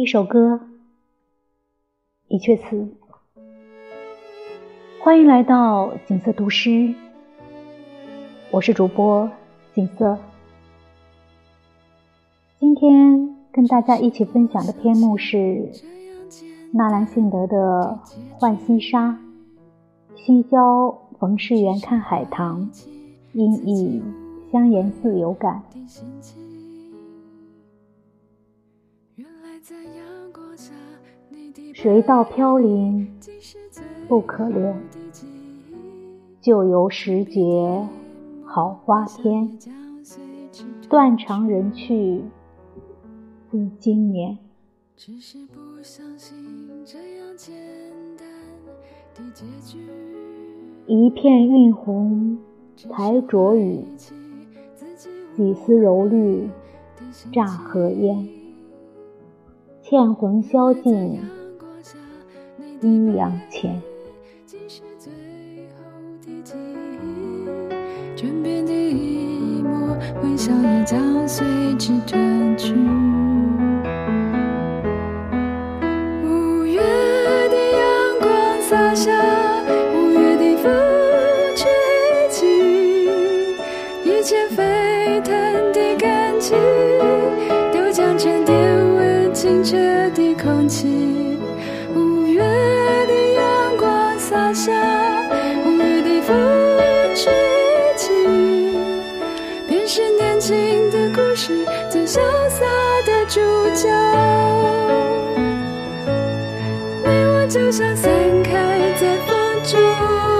一首歌，一阙词。欢迎来到景色读诗，我是主播景色。今天跟大家一起分享的篇目是纳兰性德的《浣溪沙》，西郊冯世元看海棠，因以香严寺有感。谁道飘零不可怜？旧游时节好花天，断肠人去思今年。一片晕红才着雨，几丝柔绿乍和烟。倩魂消尽。阴阳前，枕边的一抹微笑也将随之褪去。的空气，五月的阳光洒。下五月的风吹起，便是年轻的故事最潇洒的主角。你我就像散开在风中。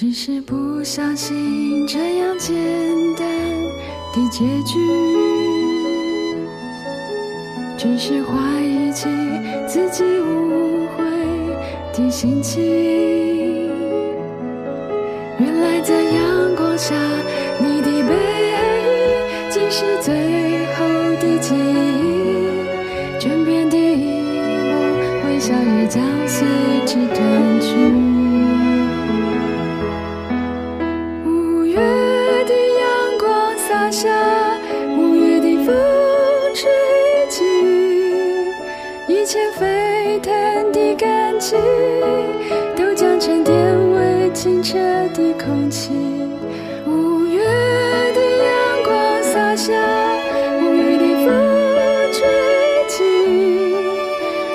只是不相信这样简单的结局，只是怀疑起自己误会的心情。原来在阳光下，你的背影竟是最后的记忆，枕边的一幕微笑也将随之褪下五月的风吹起一切沸腾的感情，都将沉淀为清澈的空气。五月的阳光洒下，五月的风吹起，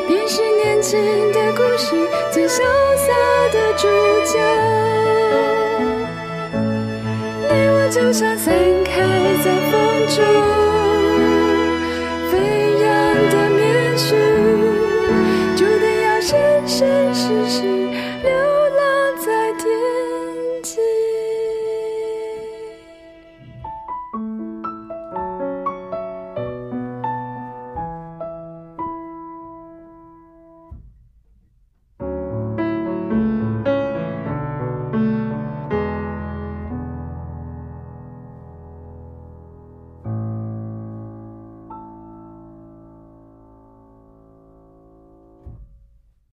便是年轻的故事最潇洒的主角。你我就像在风